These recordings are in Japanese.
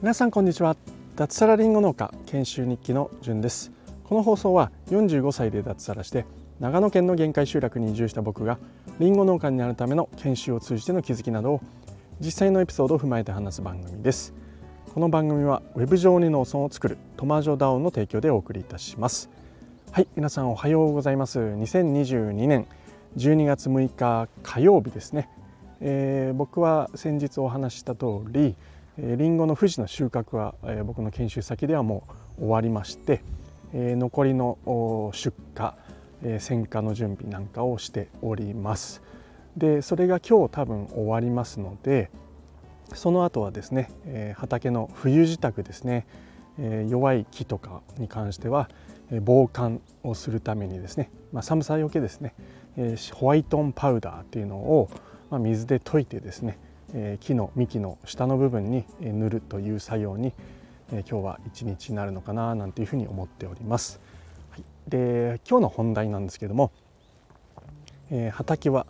皆さんこんにちは。脱サラリンゴ農家研修日記のじゅんです。この放送は45歳で脱サラして長野県の限界集落に移住した僕がリンゴ農家になるための研修を通じての気づきなどを実際のエピソードを踏まえて話す番組です。この番組はウェブ上に農村を作るトマジョダオンの提供でお送りいたします。はい皆さんおはようございます。2022年12月6日火曜日ですね、えー、僕は先日お話しした通りえりんごの富士の収穫は、えー、僕の研修先ではもう終わりまして、えー、残りの出荷、えー、選果の準備なんかをしております。でそれが今日多分終わりますのでその後はですね、えー、畑の冬支度ですね、えー、弱い木とかに関しては、え、防寒をするためにですね、まあ、寒さよけですね、えー、ホワイトンパウダーっていうのを、まあ、水で溶いてですね、えー、木の幹の下の部分に塗るという作業に、えー、今日は一日になるのかななんていうふうに思っております。はい、で今日の本題なんですけども、えー、畑は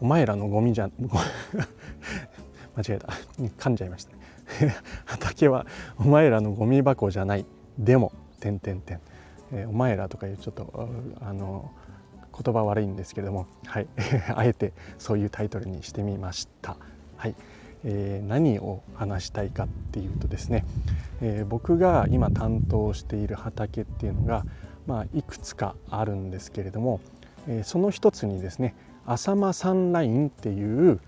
お前らのゴミじゃ 間違えた。噛んじゃいました。ね 畑はお前らのゴミ箱じゃない。でも点点点、えー、お前らとかいうちょっとあの言葉悪いんですけどもはい。あえてそういうタイトルにしてみました。はい、えー、何を話したいかっていうとですね、えー、僕が今担当している畑っていうのがまあいくつかあるんですけれども、えー、その一つにですね浅間山ラインっていう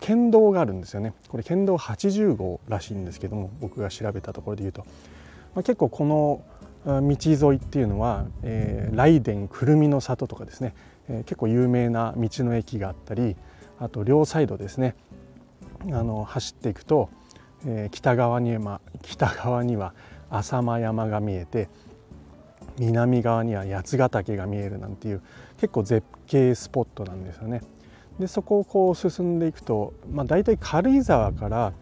県道があるんですよね。これ県道80号らしいんですけども僕が調べたところで言うと、まあ、結構この道沿いっていうのは、えー、雷電くるみの里とかですね、えー、結構有名な道の駅があったりあと両サイドですね。あの走っていくと、えー、北側に、ま、北側には浅間山が見えて南側には八ヶ岳が見えるなんていう結構絶景スポットなんですよね。でそこをこう進んでいくと、まあ、大体軽井沢から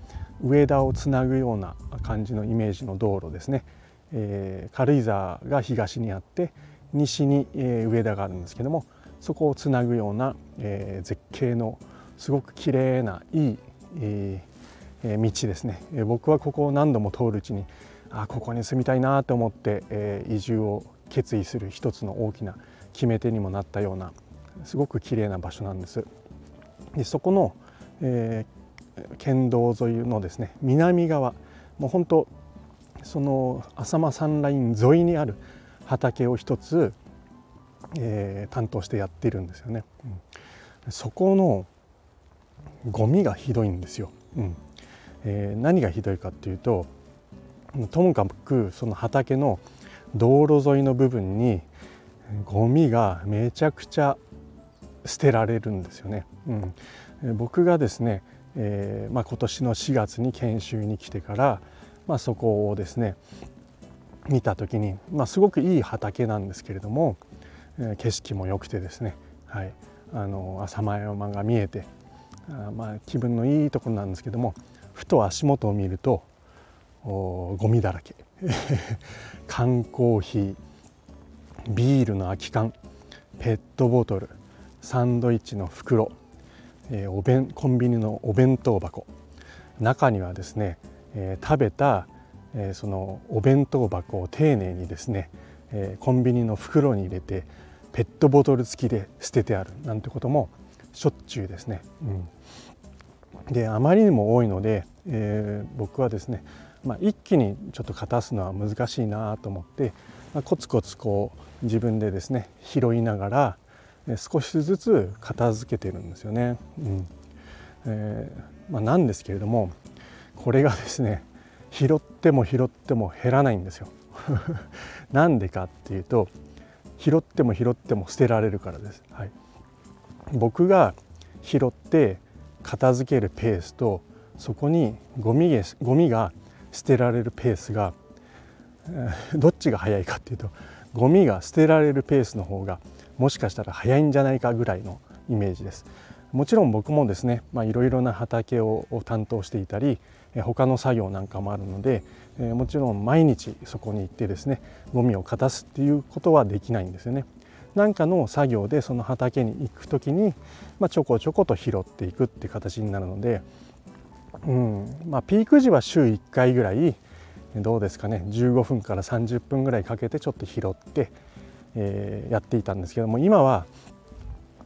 上田をつなぐような感じのイメージの道路ですね、えー、軽井沢が東にあって西に、えー、上田があるんですけどもそこをつなぐような、えー、絶景のすごく綺麗ないい、えー、道ですね、えー、僕はここを何度も通るうちにあここに住みたいなと思って、えー、移住を決意する一つの大きな決め手にもなったようなすごく綺麗な場所なんです。でそこの、えー、県道沿いのですね南側もう本当その浅間山ライン沿いにある畑を一つ、えー、担当してやっているんですよね。うん、そこのゴミがひどいんですよ。うんえー、何がひどいかっていうとともかくその畑の道路沿いの部分にゴミがめちゃくちゃ捨てられるんですよね。うん、僕がですね、えーまあ、今年の4月に研修に来てから、まあ、そこをですね見た時に、まあ、すごくいい畑なんですけれども、えー、景色も良くてですね、はい、あの浅間山が見えてあまあ気分のいいところなんですけどもふと足元を見るとおゴミだらけ。缶コーヒービールの空き缶ペットボトルサンドイッチの袋、えー、お弁コンビニのお弁当箱中にはですね、えー、食べた、えー、そのお弁当箱を丁寧にですね、えー、コンビニの袋に入れてペットボトル付きで捨ててあるなんてこともしょっちゅうですね。うん、であまりにも多いので、えー、僕はですね、まあ、一気にちょっと片すのは難しいなと思って、まあ、コツコツこう自分でですね拾いながら少しずつ片付けてるんですよね。うんえーまあ、なんですけれどもこれがですね拾っても拾っても減らないんですよ。なんでかっていうと拾っても拾っても捨てられるからです。はい、僕が拾って片付けるペースとそこにゴミゴミが捨てられるペースが どっちが早いかっていうとゴミが捨てられるペースの方がもしかしたら早いんじゃないかぐらいのイメージです。もちろん僕もですねいろいろな畑を担当していたり他の作業なんかもあるのでもちろん毎日そこに行ってですねゴミを片すっていうことはできないんですよね。何かの作業でその畑に行く時に、まあ、ちょこちょこと拾っていくっていう形になるので、うんまあ、ピーク時は週1回ぐらいどうですかね15分から30分ぐらいかけてちょっと拾って、えー、やっていたんですけども今は、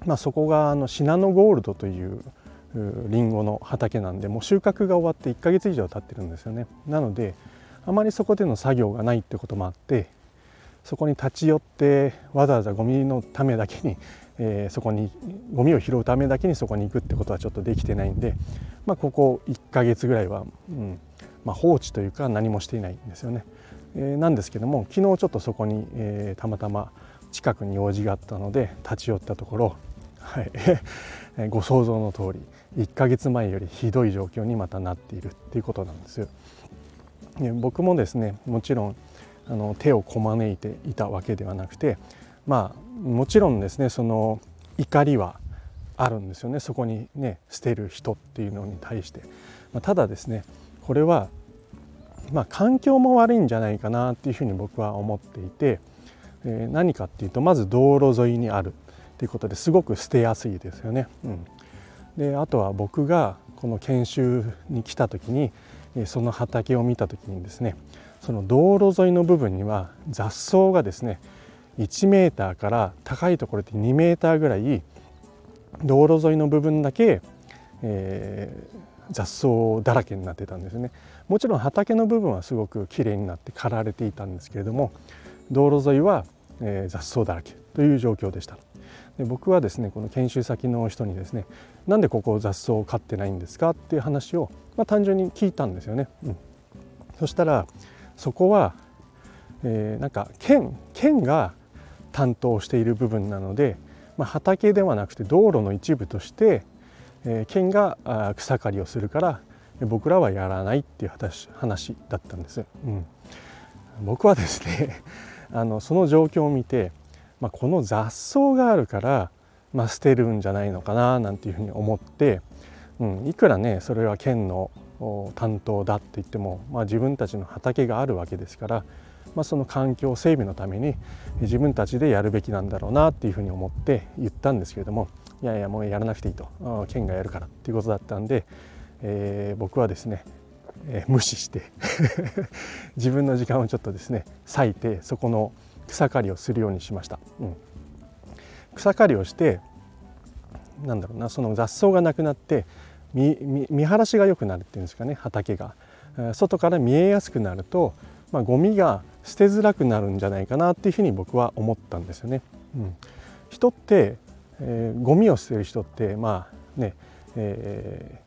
まあ、そこがあのシナノゴールドというりんごの畑なんでもう収穫が終わって1ヶ月以上経ってるんですよねなのであまりそこでの作業がないってこともあってそこに立ち寄ってわざわざゴミのためだけに、えー、そこにゴミを拾うためだけにそこに行くってことはちょっとできてないんで、まあ、ここ1ヶ月ぐらいは、うんまあ、放置というか何もしていないんですよね。えー、なんですけども昨日ちょっとそこに、えー、たまたま近くに用事があったので立ち寄ったところ、はい、ご想像の通り1ヶ月前よりひどい状況にまたなっているっていうことなんです。で僕もですねもちろんあの手をこまねいていたわけではなくてまあもちろんですねその怒りはあるんですよねそこにね捨てる人っていうのに対して、まあ、ただですねこれはまあ環境も悪いんじゃないかなっていうふうに僕は思っていて、えー、何かっていうとまず道路沿いにあるっていうことですごく捨てやすいですよね。うん、であとは僕がこの研修に来た時にその畑を見た時にですねその道路沿いの部分には雑草がですね1メーターから高いところで2メーターぐらい道路沿いの部分だけ、えー、雑草だらけになってたんですね。もちろん畑の部分はすごくきれいになって刈られていたんですけれども道路沿いは、えー、雑草だらけという状況でした。で僕はですねこの研修先の人にですねなんでここ雑草を飼ってないんですかっていう話を、まあ、単純に聞いたんですよね、うん、そしたらそこは、えー、なんか県県が担当している部分なので、まあ、畑ではなくて道路の一部として、えー、県が草刈りをするから僕らはやらないっていう話話だったんです、うん、僕はですね あのその状況を見て、まあ、この雑草があるから、まあ、捨てるんじゃないのかななんていうふうに思って、うん、いくらねそれは県の担当だって言っても、まあ、自分たちの畑があるわけですから、まあ、その環境整備のために自分たちでやるべきなんだろうなっていうふうに思って言ったんですけれどもいやいやもうやらなくていいと県がやるからっていうことだったんで、えー、僕はですね、えー、無視して 自分の時間をちょっとですね割いてそこの草刈りをするようにしました。うん、草刈りをしてなんだろうなその雑草がなくなって見見晴らしが良くなるっていうんですかね畑が。外から見えやすくなると、まあ、ゴミが捨てづらくなるんじゃないかなっていうふうに僕は思ったんですよね。うん、人って、えー、ゴミを捨てる人ってまあね、え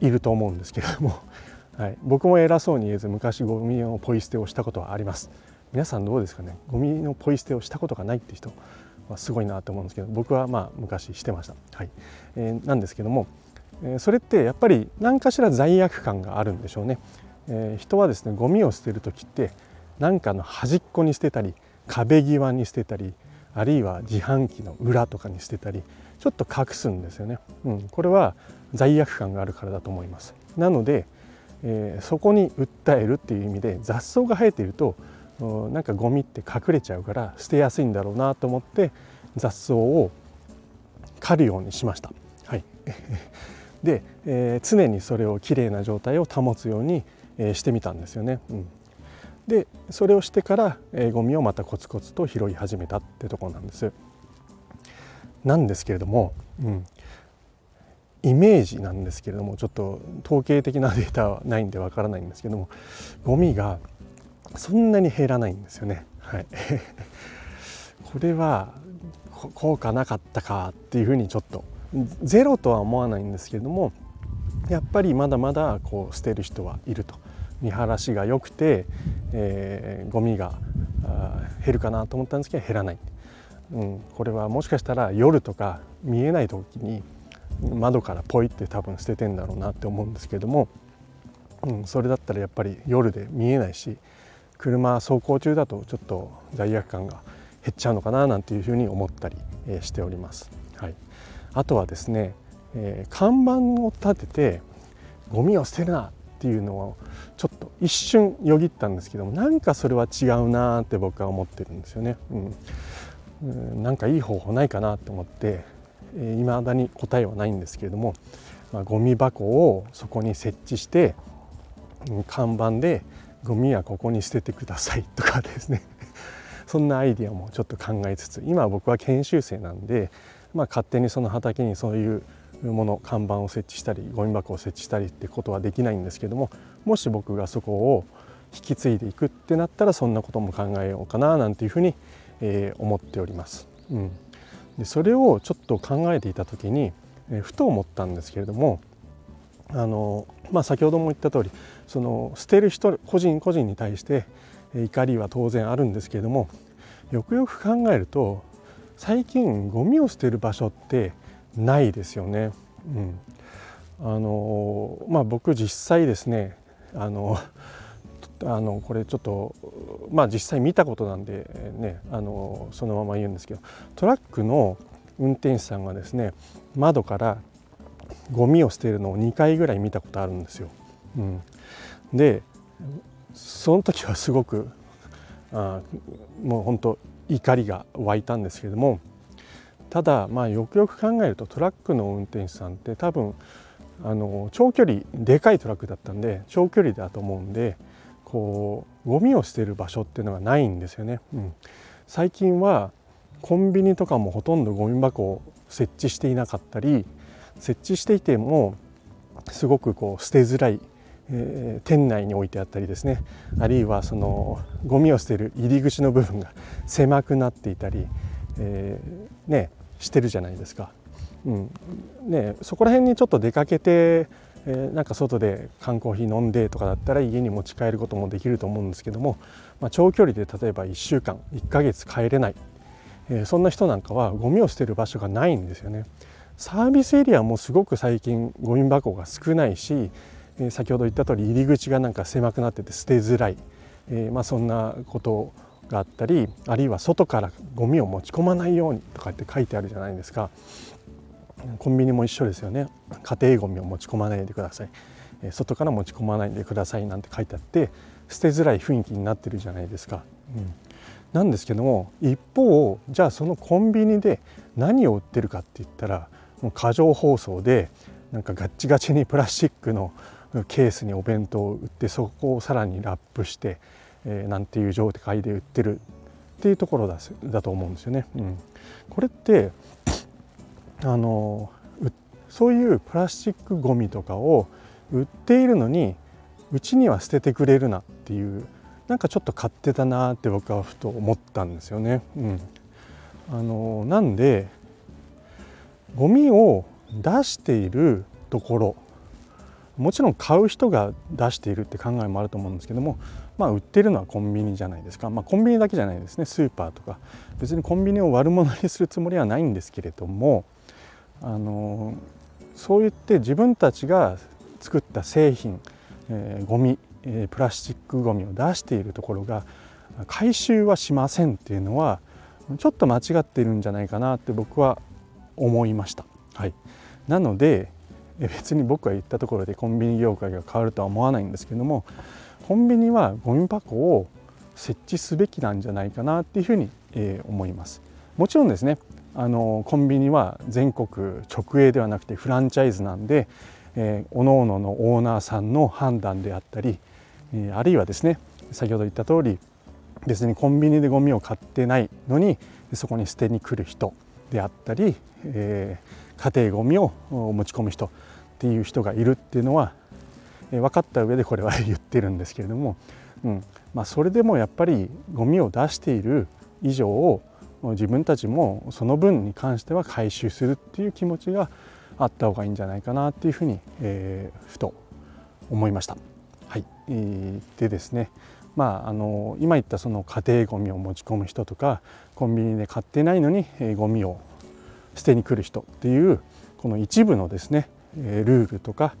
ー、いると思うんですけれども、はい、僕も偉そうに言えず昔ゴミのポイ捨てをしたことはあります。皆さんどうですかね？ゴミのポイ捨てをしたことがないって人。はすごいなと思うんですけど僕はまあ昔してました。はいえー、なんですけどもえそれってやっぱり何かしら罪悪感があるんでしょうね。え人はですねゴミを捨てる時って何かの端っこに捨てたり壁際に捨てたりあるいは自販機の裏とかに捨てたりちょっと隠すんですよね。うん、これは罪悪感があるからだと思います。なので、えー、そこに訴えるっていう意味で雑草が生えているとなんかゴミって隠れちゃうから捨てやすいんだろうなと思って雑草を刈るようにしました。はい で、えー、常にそれをきれいな状態を保つように、えー、してみたんですよね。うん、でそれをしてから、えー、ゴミをまたコツコツと拾い始めたってとこなんです。なんですけれども、うん、イメージなんですけれどもちょっと統計的なデータはないんでわからないんですけどもゴミがそんなに減らないんですよね。はい、これは効果なかったかっていうふうにちょっと。ゼロとは思わないんですけれどもやっぱりまだまだこう捨てる人はいると。見晴らしが良くて、えー、ゴミが減るかなと思ったんですけど減らない、うん、これはもしかしたら夜とか見えない時に窓からポイって多分捨ててんだろうなって思うんですけれども、うん、それだったらやっぱり夜で見えないし車走行中だとちょっと罪悪感が減っちゃうのかななんていうふうに思ったりしております。はいあとはですね、えー、看板を立ててゴミを捨てるなっていうのをちょっと一瞬よぎったんですけどもなんかそれは違うなって僕は思ってるんですよね。うんなんかいい方法ないかなと思っていま、えー、だに答えはないんですけれども、まあ、ゴミ箱をそこに設置して看板で「ゴミはここに捨ててください」とかですね そんなアイディアもちょっと考えつつ今僕は研修生なんで、まあ、勝手にその畑にそういうもの看板を設置したりゴミ箱を設置したりってことはできないんですけどももし僕がそこを引き継いでいくってなったらそんなことも考えようかななんていうふうに、えー、思っております。うん、でそれをちょっと考えていた時に、えー、ふと思ったんですけれどもあの、まあ、先ほども言った通りその捨てる人個人個人に対して怒りは当然あるんですけれどもよくよく考えると最近ゴミを捨てる場所ってないですよね。うん、あのまあ僕実際ですねあのあのこれちょっとまあ実際見たことなんでねあのそのまま言うんですけどトラックの運転手さんがですね窓からゴミを捨てるのを2回ぐらい見たことあるんですよ。うん、でその時はすごくあもう本当怒りが湧いたんですけれどもただまあよくよく考えるとトラックの運転手さんって多分あの長距離でかいトラックだったんで長距離だと思うんでこうゴミを捨てる場所っていうのがないんですよね。うん、最近はコンビニとかもほとんどゴミ箱を設置していなかったり設置していてもすごくこう捨てづらい、え、店内に置いてあったりですねあるいはそのゴミを捨てる入り口の部分が 狭くなっていたり、えー、ねしてるじゃないですか。うんね、そこら辺にちょっと出かけて、えー、なんか外で缶コーヒー飲んでとかだったら家に持ち帰ることもできると思うんですけども、まあ、長距離で例えば1週間1ヶ月帰れない、えー、そんな人なんかはゴミを捨てる場所がないんですよね。サービスエリアもすごく最近ゴミ箱が少ないし、え、先ほど言った通り入り口がなんか狭くなってて捨てづらい、え、まあ、そんなことがあったりあるいは外からゴミを持ち込まないようにとかって書いてあるじゃないですか。コンビニも一緒ですよね。家庭ゴミを持ち込まないでください。外から持ち込まないでくださいなんて書いてあって捨てづらい雰囲気になってるじゃないですか、うん、なんですけども一方じゃあそのコンビニで何を売ってるかって言ったらもう過剰包装でなんかガッチガチにプラスチックのケースにお弁当を売ってそこをさらにラップしてえー、なんていう状態で売ってるっていうところだだと思うんですよね。うん、これってあのそういうプラスチックごみとかを売っているのにうちには捨ててくれるなっていうなんかちょっと勝手だなって僕はふと思ったんですよね。うん、あのなんでゴミを出しているところもちろん買う人が出しているって考えもあると思うんですけどもまあ売ってるのはコンビニじゃないですか、まあ、コンビニだけじゃないですね。スーパーとか。別にコンビニを悪者にするつもりはないんですけれどもあのそう言って自分たちが作った製品、えー、ゴミ、えー、プラスチックゴミを出しているところが回収はしませんっていうのはちょっと間違っているんじゃないかなって僕は思いました。はい、なので別に僕が言ったところでコンビニ業界が変わるとは思わないんですけどもコンビニはゴミ箱を設置すべきなんじゃないかなっていうふうに、え思います。もちろんですねあのコンビニは全国直営ではなくてフランチャイズなんで、えー、各々のオーナーさんの判断であったり、え、あるいはですね先ほど言った通り別にコンビニでゴミを買ってないのにそこに捨てに来る人であったり、えー、家庭ゴミを持ち込む人っていう人がいるっていうのは分かった上でこれは言ってるんですけれども、うん。まあ、それでもやっぱりゴミを出している以上自分たちもその分に関しては回収するっていう気持ちがあった方がいいんじゃないかなっていうふうに、えー、ふと思いました。はい、えー、でですね。まあ、あの今言ったその家庭ゴミを持ち込む人とかコンビニで買ってないのに、えー、ゴミを捨てに来る人っていうこの一部のですねルールとか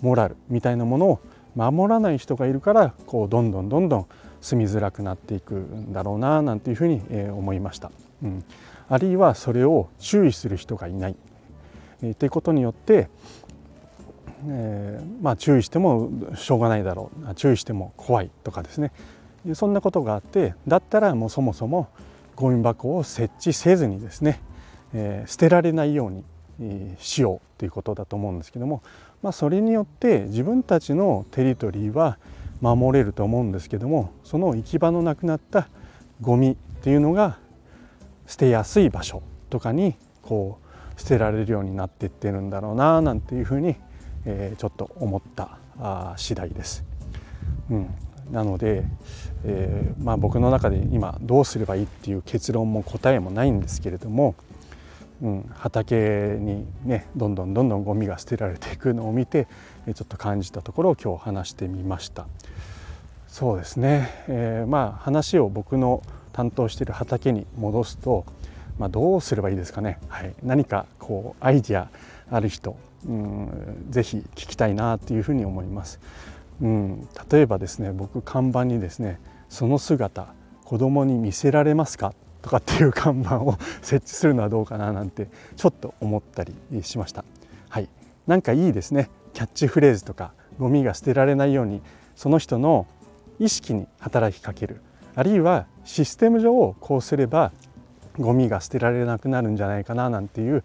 モラルみたいなものを守らない人がいるからこうどんどんどんどん住みづらくなっていくんだろうななんていうふうに思いました。うん、あるいはそれを注意する人がいない、えー、ということによって、えー、まあ注意してもしょうがないだろう。注意しても怖いとかですね。そんなことがあってだったらもうそもそもゴミ箱を設置せずにですね、えー、捨てられないように、えー、しようということだと思うんですけども、まあ、それによって自分たちのテリトリーは守れると思うんですけどもその行き場のなくなったゴミっていうのが捨てやすい場所とかにこう捨てられるようになっていってるんだろうななんていうふうに、えー、ちょっと思ったあ次第です。うん、なので、えー、まあ、僕の中で今どうすればいいっていう結論も答えもないんですけれども、うん、畑にねどんどんどんどんゴミが捨てられていくのを見てちょっと感じたところを今日話してみました。そうですね、えー、まあ話を僕の担当している畑に戻すと、まあ、どうすればいいですかね、はい、何かこうアイディアある人、うん、ぜひ聞きたいなというふうに思います。うん、例えばですね僕看板にですねその姿子供に見せられますか？とかっていう看板を設置するのはどうかななんてちょっと思ったりしました。はい。なんかいいですね。キャッチフレーズとかゴミが捨てられないようにその人の意識に働きかける。あるいはシステム上こうすればゴミが捨てられなくなるんじゃないかななんていう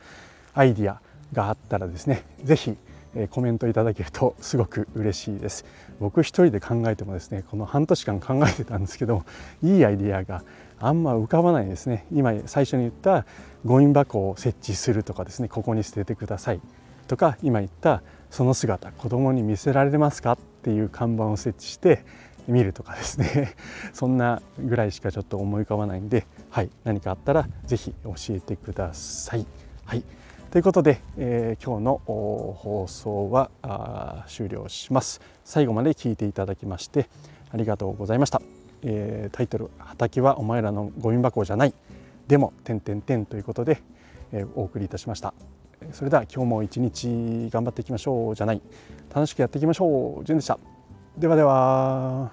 アイディアがあったらですね是非えコメントいただけるとすごく嬉しいです。僕一人で考えてもですねこの半年間考えてたんですけどいいアイデアがあんま浮かばないですね。今最初に言ったゴミ箱を設置するとかですねここに捨ててください。とか今言ったその姿子供に見せられますか？っていう看板を設置して見るとかですね。そんなぐらいしかちょっと思い浮かばないんで、はい、何かあったら是非教えてください。はい。ということで、えー、今日の放送は終了します。最後まで聞いていただきましてありがとうございました、えー、タイトル畑はお前らのゴミ箱じゃない。でも点点点ということで、えー、お送りいたしました。それでは今日も一日頑張っていきましょうじゃない。楽しくやっていきましょう。じゅんでした。ではでは。